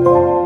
Música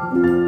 you